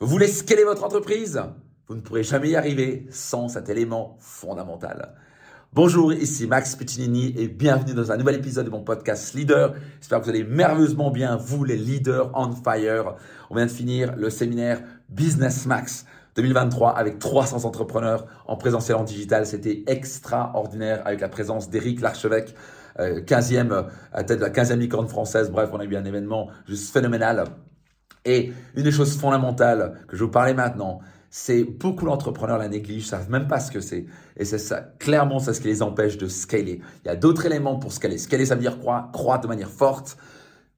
Vous voulez scaler votre entreprise? Vous ne pourrez jamais y arriver sans cet élément fondamental. Bonjour, ici Max Piccinini et bienvenue dans un nouvel épisode de mon podcast Leader. J'espère que vous allez merveilleusement bien, vous les leaders on fire. On vient de finir le séminaire Business Max 2023 avec 300 entrepreneurs en présentiel en digital. C'était extraordinaire avec la présence d'Éric Larchevêque, 15e, euh, à tête de la 15e licorne française. Bref, on a eu un événement juste phénoménal. Et une des choses fondamentales que je vous parlais maintenant, c'est beaucoup d'entrepreneurs la négligent, savent même pas ce que c'est. Et c'est ça, clairement, c'est ce qui les empêche de scaler. Il y a d'autres éléments pour scaler. Scaler, ça veut dire quoi Croître de manière forte,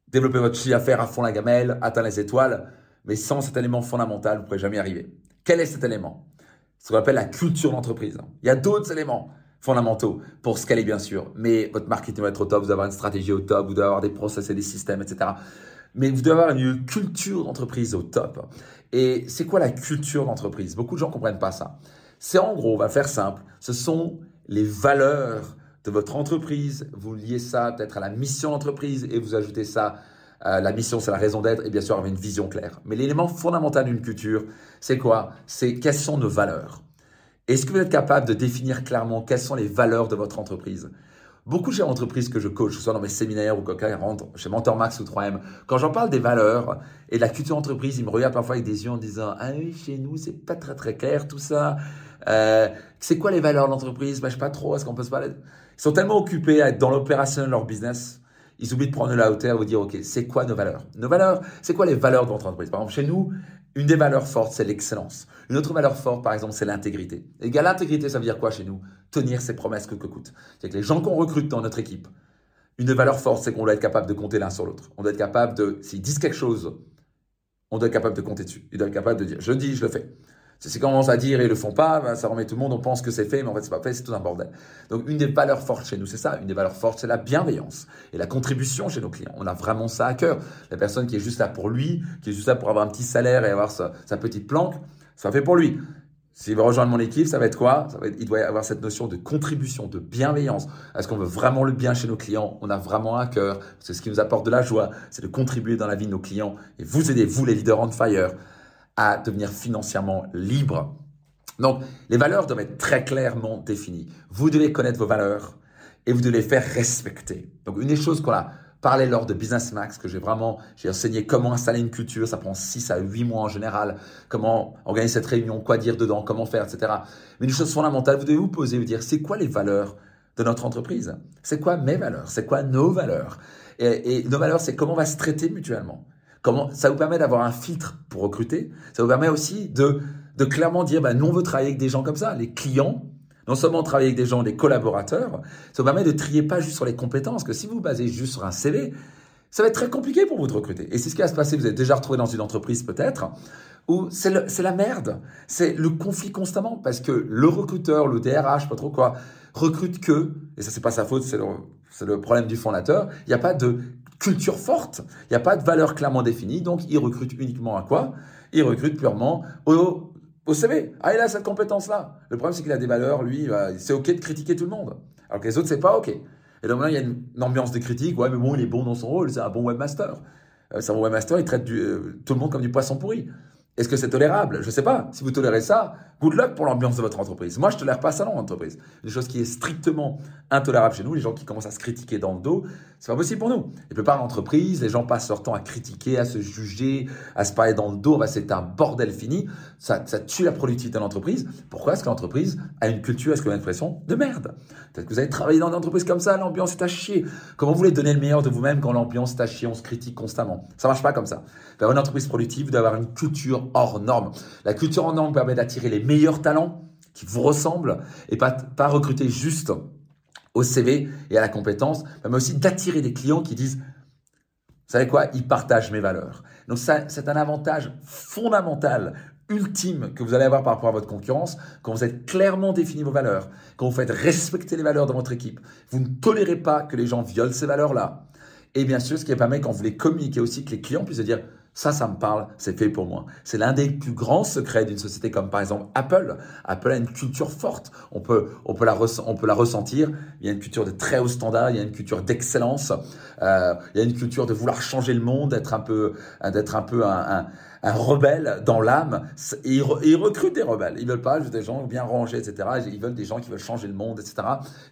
développer votre chiffre d'affaires à fond la gamelle, atteindre les étoiles. Mais sans cet élément fondamental, vous ne pourrez jamais y arriver. Quel est cet élément? Ce qu'on appelle la culture d'entreprise. Il y a d'autres éléments fondamentaux pour scaler, bien sûr. Mais votre marketing doit être au top, vous devez avoir une stratégie au top, vous devez avoir des process et des systèmes, etc mais vous devez avoir une culture d'entreprise au top. Et c'est quoi la culture d'entreprise? Beaucoup de gens ne comprennent pas ça. C'est en gros, on va faire simple, ce sont les valeurs de votre entreprise. Vous liez ça peut-être à la mission d'entreprise et vous ajoutez ça. Euh, la mission, c'est la raison d'être et bien sûr avoir une vision claire. Mais l'élément fondamental d'une culture, c'est quoi? C'est quelles sont nos valeurs Est-ce que vous êtes capable de définir clairement quelles sont les valeurs de votre entreprise? Beaucoup chez entreprises que je coach, que ce soit dans mes séminaires ou rentre chez Mentor Max ou 3M, quand j'en parle des valeurs et de la culture d'entreprise, ils me regardent parfois avec des yeux en disant Ah oui, chez nous, c'est pas très très clair tout ça. Euh, c'est quoi les valeurs de l'entreprise? Ben, Je sais pas trop, est-ce qu'on peut se parler? Ils sont tellement occupés à être dans l'opérationnel de leur business, ils oublient de prendre la hauteur et vous dire Ok, c'est quoi nos valeurs? Nos valeurs, c'est quoi les valeurs de votre entreprise? Par exemple, chez nous, une des valeurs fortes, c'est l'excellence. Une autre valeur forte, par exemple, c'est l'intégrité. Et l'intégrité, ça veut dire quoi chez nous? Tenir ses promesses que que coûte. C'est que les gens qu'on recrute dans notre équipe, une des valeurs fortes, c'est qu'on doit être capable de compter l'un sur l'autre. On doit être capable de, s'ils disent quelque chose, on doit être capable de compter dessus. Ils doivent être capable de dire, je dis, je le fais. Si qu'on commence à dire et ils le font pas, ben, ça remet tout le monde, on pense que c'est fait, mais en fait c'est pas fait, c'est tout un bordel. Donc une des valeurs fortes chez nous, c'est ça. Une des valeurs fortes, c'est la bienveillance et la contribution chez nos clients. On a vraiment ça à cœur. La personne qui est juste là pour lui, qui est juste là pour avoir un petit salaire et avoir sa, petite planque, ça fait pour lui. S'il veut rejoindre mon équipe, ça va être quoi? Il doit avoir cette notion de contribution, de bienveillance. Est-ce qu'on veut vraiment le bien chez nos clients? On a vraiment à cœur. C'est ce qui nous apporte de la joie, c'est de contribuer dans la vie de nos clients et vous aider, vous les leaders on fire, à devenir financièrement libre. Donc, les valeurs doivent être très clairement définies. Vous devez connaître vos valeurs et vous devez les faire respecter. Donc, une des choses qu'on a parlé lors de Business Max, que j'ai vraiment, j'ai enseigné comment installer une culture, ça prend 6 à 8 mois en général, comment organiser cette réunion, quoi dire dedans, comment faire, etc. Mais une chose fondamentale, vous devez vous poser, vous dire, c'est quoi les valeurs de notre entreprise? C'est quoi mes valeurs? C'est quoi nos valeurs? Et, et nos valeurs, c'est comment on va se traiter mutuellement Comment, ça vous permet d'avoir un filtre pour recruter. Ça vous permet aussi de, clairement dire, bah, nous, on veut travailler avec des gens comme ça. Les clients, non seulement travailler avec des gens, des collaborateurs, ça vous permet de trier pas juste sur les compétences, que si vous, vous basez juste sur un CV, ça va être très compliqué pour vous de recruter. Et c'est ce qui va se passer, vous êtes déjà retrouvé dans une entreprise peut-être, où c'est la merde, c'est le conflit constamment, parce que le recruteur, le DRH, pas trop quoi, recrute que, et ça c'est pas sa faute, c'est le, le problème du fondateur, il n'y a pas de culture forte, il n'y a pas de valeur clairement définie, donc il recrute uniquement à quoi? Il recrute purement au, CV. Ah, il a cette compétence-là. Le problème, c'est qu'il a des valeurs, lui, euh, c'est OK de critiquer tout le monde. Alors que les autres, c'est pas OK. Et donc là, il y a une, ambiance de critique. Ouais, mais bon, il est bon dans son rôle, c'est un bon webmaster. Euh, c'est un bon webmaster, il traite euh, tout le monde comme du poisson pourri. Est-ce que c'est tolérable? Je ne sais pas. Si vous tolérez ça, good luck pour l'ambiance de votre entreprise. Moi, je ne tolère pas ça dans mon entreprise. Une chose qui est strictement intolérable chez nous, les gens qui commencent à se critiquer dans le dos, c'est pas possible pour nous. Et plupart d'entreprises, les gens passent leur temps à critiquer, à se juger, à se parler dans le dos. Bah, c'est un bordel fini. Ça, tue la productivité de l'entreprise. Pourquoi? Est-ce que l'entreprise a une culture, est-ce que vous avez l'impression? De merde Peut-être que vous avez travaillé dans une entreprise comme ça, l'ambiance est à chier. Comment vous voulez donner le meilleur de vous-même quand l'ambiance est à chier, on se critique constamment? Ça marche pas comme ça. Vers une entreprise productive, d'avoir une culture hors norme. La culture hors norme permet d'attirer les meilleurs talents qui vous ressemblent et pas, pas recruter juste au CV et à la compétence, mais aussi d'attirer des clients qui disent, vous savez quoi, ils partagent mes valeurs. Donc ça, c'est un avantage fondamental, ultime que vous allez avoir par rapport à votre concurrence quand vous êtes clairement défini vos valeurs, quand vous faites respecter les valeurs de votre équipe. Vous ne tolérez pas que les gens violent ces valeurs-là. Et bien sûr, ce qui permet quand vous les communiquez aussi, que les clients puissent se dire, Ça, ça me parle, c'est fait pour moi. C'est l'un des plus grands secrets d'une société comme par exemple Apple. Apple a une culture forte. On peut, on peut, la, ressentir. Il y a une culture de très haut standard, il y a une culture d'excellence, euh, il y a une culture de vouloir changer le monde, d'être un peu, d'être un peu un, rebelle dans l'âme. Et ils, recrutent des rebelles. Ils veulent pas juste des gens bien rangés, etc. Ils veulent des gens qui veulent changer le monde, etc.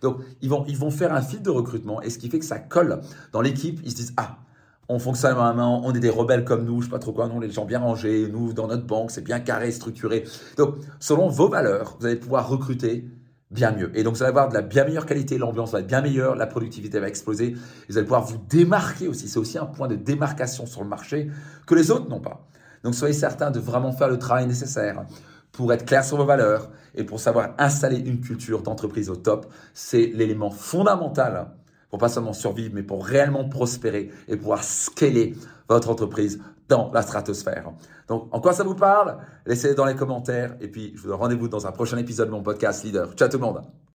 Donc, ils vont, ils vont faire un fil de recrutement et ce qui fait que ça colle dans l'équipe. Ils se disent, ah, on fonctionne vraiment, on est des rebelles comme nous, je sais pas trop quoi, nous, les gens bien rangés, nous, dans notre banque, c'est bien carré, structuré. Donc, selon vos valeurs, vous allez pouvoir recruter bien mieux. Et donc, vous allez avoir de la bien meilleure qualité, l'ambiance va être bien meilleure, la productivité va exploser, vous allez pouvoir vous démarquer aussi. C'est aussi un point de démarcation sur le marché que les autres n'ont pas. Donc, soyez certains de vraiment faire le travail nécessaire pour être clair sur vos valeurs et pour savoir installer une culture d'entreprise au top. C'est l'élément fondamental pour pas seulement survivre, mais pour réellement prospérer et pouvoir scaler votre entreprise dans la stratosphère. Donc, en quoi ça vous parle? Laissez-le dans les commentaires et puis je vous donne rendez-vous dans un prochain épisode de mon podcast Leader. Ciao tout le monde